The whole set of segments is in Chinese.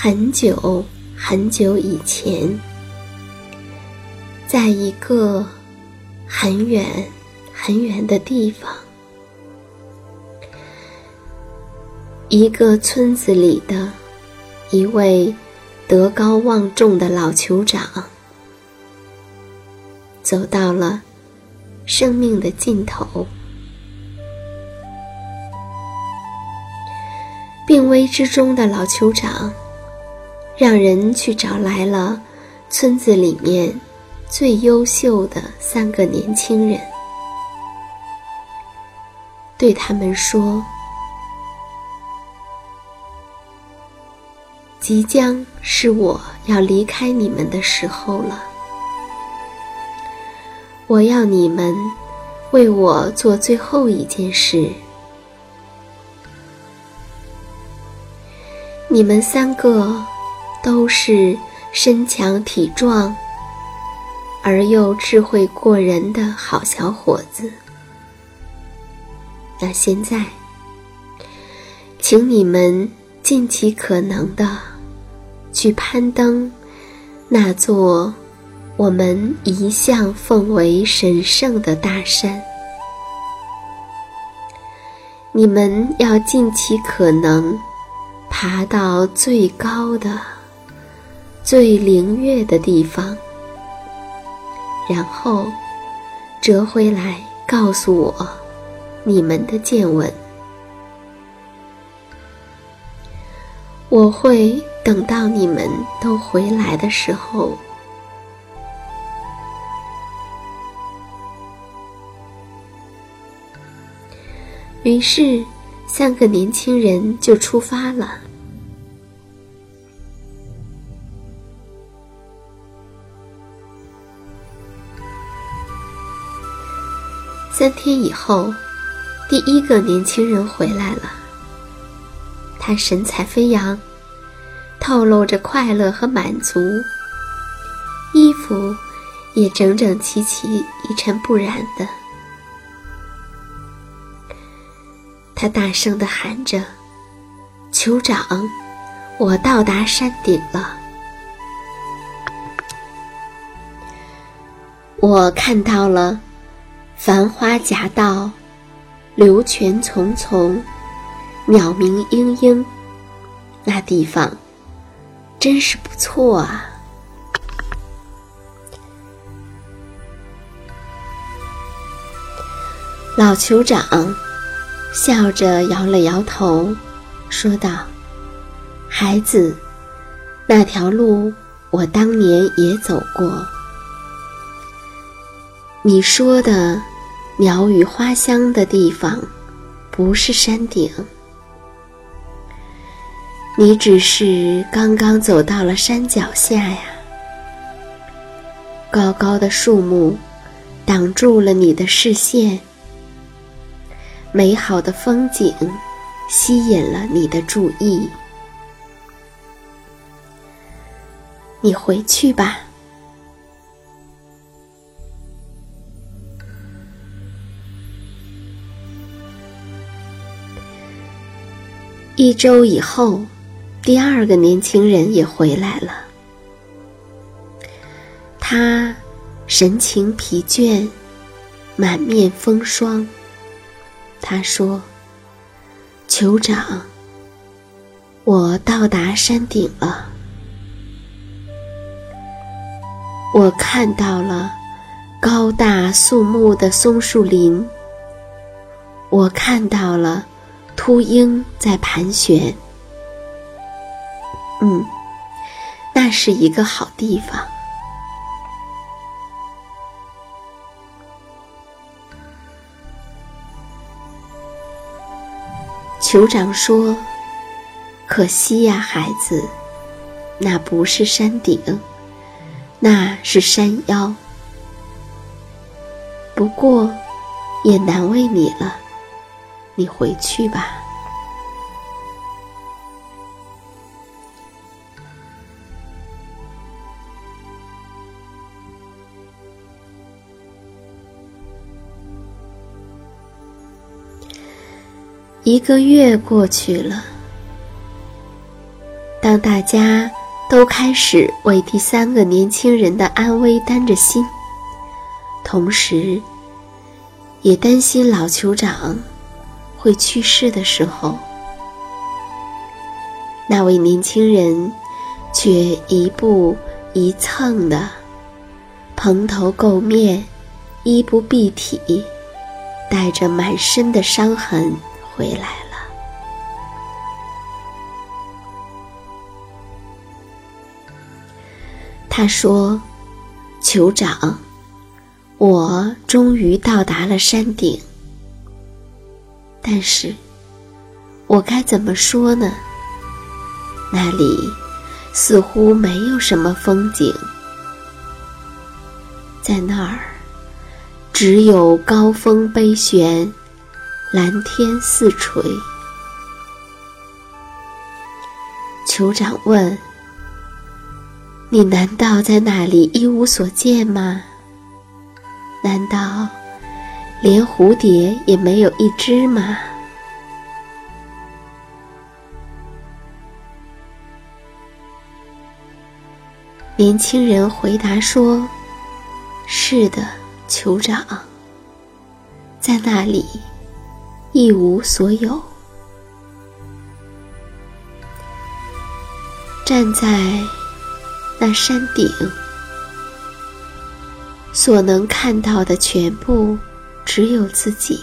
很久很久以前，在一个很远很远的地方，一个村子里的一位德高望重的老酋长，走到了生命的尽头，病危之中的老酋长。让人去找来了村子里面最优秀的三个年轻人，对他们说：“即将是我要离开你们的时候了，我要你们为我做最后一件事。你们三个。”都是身强体壮而又智慧过人的好小伙子。那现在，请你们尽其可能的去攀登那座我们一向奉为神圣的大山。你们要尽其可能爬到最高的。最灵悦的地方，然后折回来告诉我你们的见闻。我会等到你们都回来的时候。于是，三个年轻人就出发了。三天以后，第一个年轻人回来了。他神采飞扬，透露着快乐和满足，衣服也整整齐齐、一尘不染的。他大声的喊着：“酋长，我到达山顶了！我看到了繁花夹道，流泉淙淙，鸟鸣嘤嘤。那地方真是不错啊！”老酋长。笑着摇了摇头，说道：“孩子，那条路我当年也走过。你说的鸟语花香的地方，不是山顶。你只是刚刚走到了山脚下呀。高高的树木挡住了你的视线。”美好的风景吸引了你的注意，你回去吧。一周以后，第二个年轻人也回来了，他神情疲倦，满面风霜。他说：“酋长，我到达山顶了。我看到了高大肃穆的松树林。我看到了秃鹰在盘旋。嗯，那是一个好地方。”酋长说：“可惜呀，孩子，那不是山顶，那是山腰。不过，也难为你了，你回去吧。”一个月过去了，当大家都开始为第三个年轻人的安危担着心，同时，也担心老酋长会去世的时候，那位年轻人却一步一蹭的，蓬头垢面，衣不蔽体，带着满身的伤痕。回来了。他说：“酋长，我终于到达了山顶。但是，我该怎么说呢？那里似乎没有什么风景，在那儿只有高峰悲悬。”蓝天似垂。酋长问：“你难道在那里一无所见吗？难道连蝴蝶也没有一只吗？”年轻人回答说：“是的，酋长，在那里。”一无所有，站在那山顶，所能看到的全部只有自己，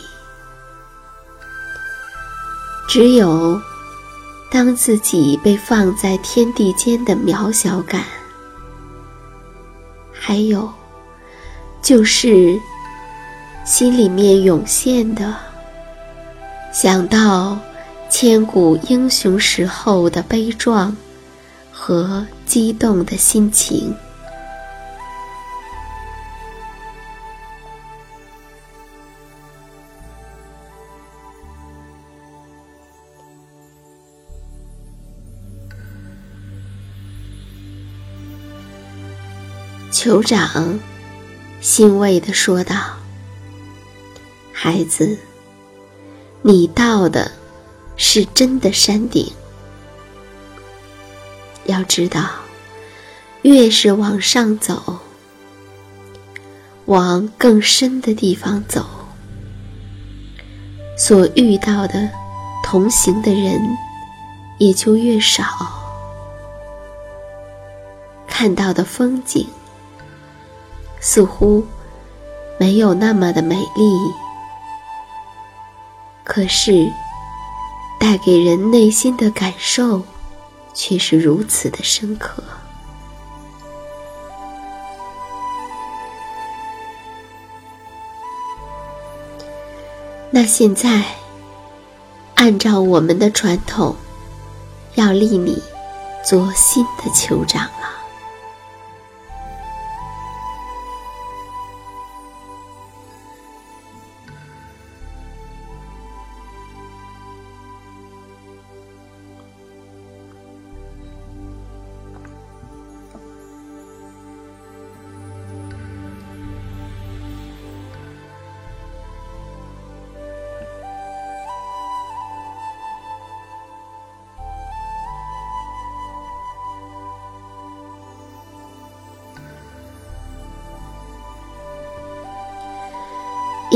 只有当自己被放在天地间的渺小感，还有，就是心里面涌现的，想到千古英雄时候的悲壮和激动的心情。酋长欣慰地说道：“孩子，你到的是真的山顶。要知道，越是往上走，往更深的地方走，所遇到的同行的人也就越少，看到的风景。”似乎没有那么的美丽，可是带给人内心的感受却是如此的深刻。那现在，按照我们的传统，要立你做新的酋长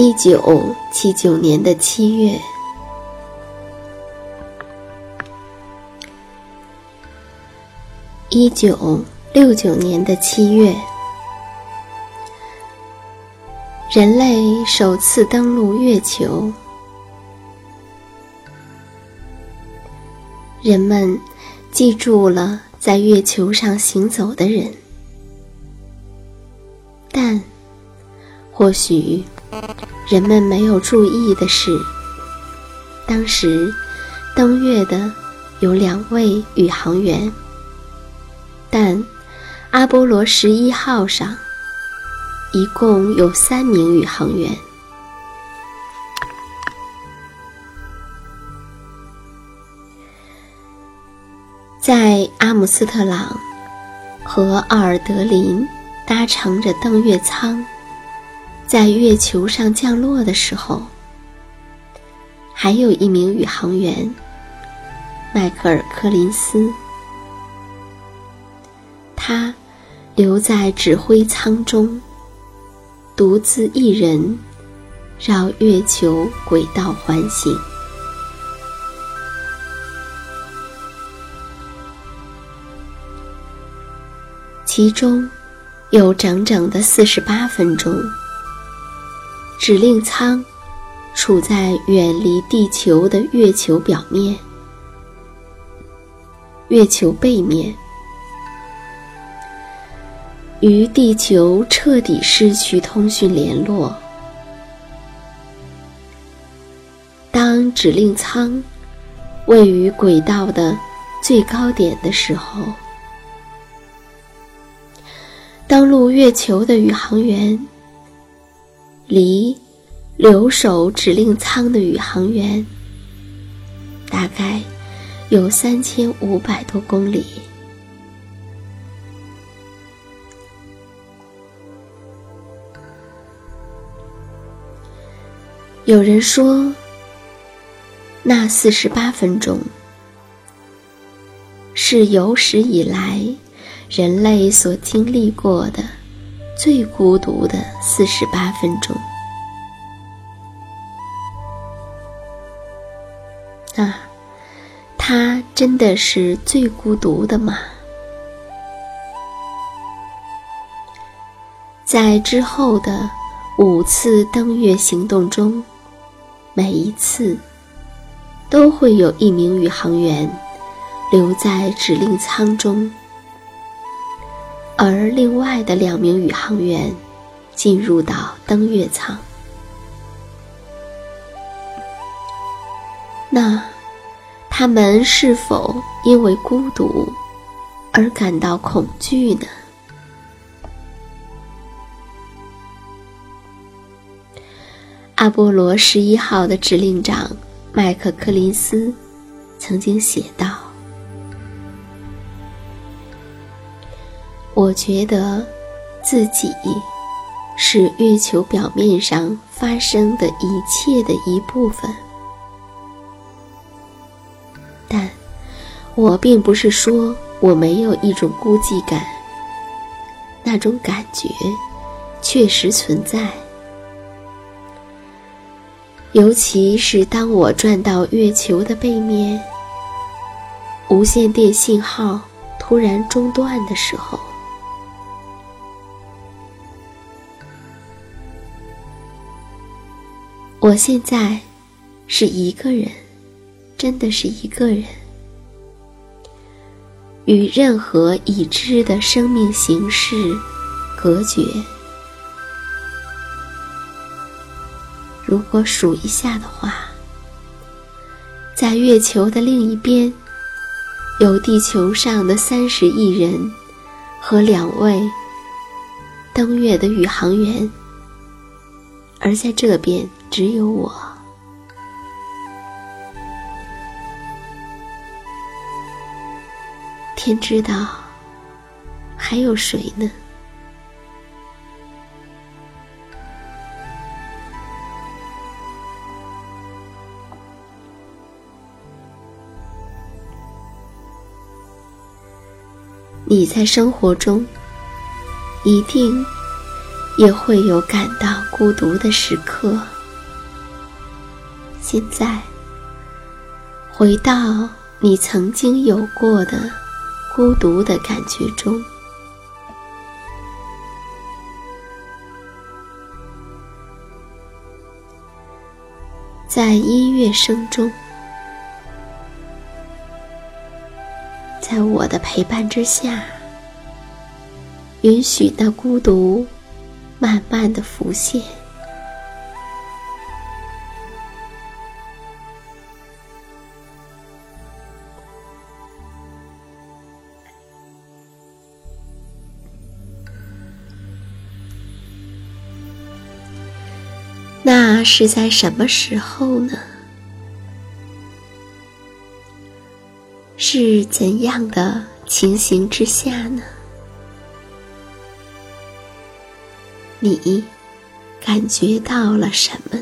一九七九年的七月，一九六九年的七月，人类首次登陆月球，人们记住了在月球上行走的人，但或许。人们没有注意的是，当时登月的有两位宇航员，但阿波罗十一号上一共有三名宇航员。在阿姆斯特朗和奥尔德林搭乘着登月舱。在月球上降落的时候，还有一名宇航员，迈克尔·柯林斯。他留在指挥舱中，独自一人绕月球轨道环行。其中有整整的四十八分钟。指令舱处在远离地球的月球表面、月球背面，与地球彻底失去通讯联络。当指令舱位于轨道的最高点的时候，登陆月球的宇航员。离留守指令舱的宇航员大概有三千五百多公里。有人说，那四十八分钟是有史以来人类所经历过的。最孤独的四十八分钟，啊，他真的是最孤独的吗？在之后的五次登月行动中，每一次都会有一名宇航员留在指令舱中，而另外的两名宇航员进入到登月舱。那他们是否因为孤独而感到恐惧呢？阿波罗十一号的指令长麦克柯林斯曾经写道：“我觉得自己是月球表面上发生的一切的一部分。”但我并不是说我没有一种孤寂感，那种感觉确实存在，尤其是当我转到月球的背面，无线电信号突然中断的时候。我现在是一个人，真的是一个人。与任何已知的生命形式隔绝。如果数一下的话，在月球的另一边，有地球上的三十亿人和两位登月的宇航员，而在这边只有我。天知道，还有谁呢？你在生活中一定也会有感到孤独的时刻。现在，回到你曾经有过的。孤独的感觉中，在音乐声中，在我的陪伴之下，允许那孤独慢慢的浮现。那是在什么时候呢？是怎样的情形之下呢？你感觉到了什么？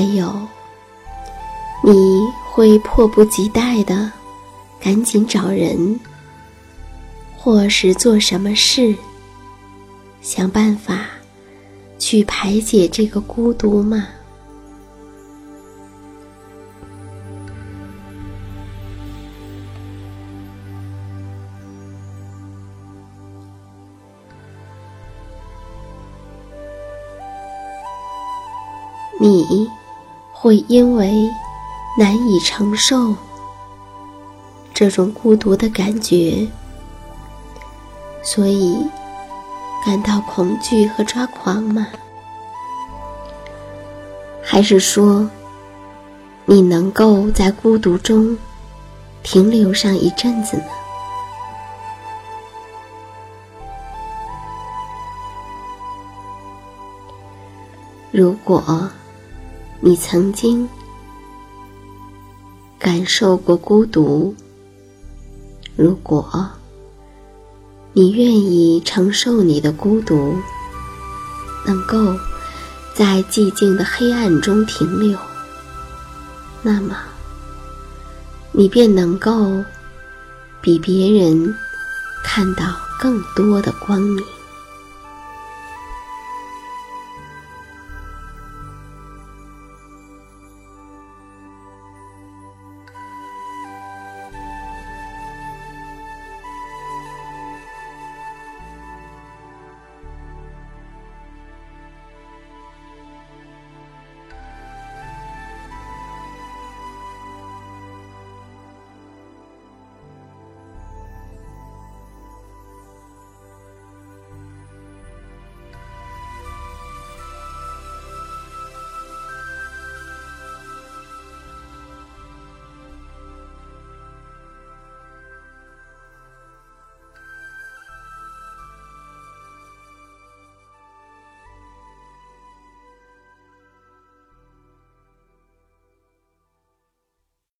还有，你会迫不及待的赶紧找人，或是做什么事，想办法去排解这个孤独吗？你。会因为难以承受这种孤独的感觉，所以感到恐惧和抓狂吗？还是说你能够在孤独中停留上一阵子呢？如果。你曾经感受过孤独，如果你愿意承受你的孤独，能够在寂静的黑暗中停留，那么你便能够比别人看到更多的光明。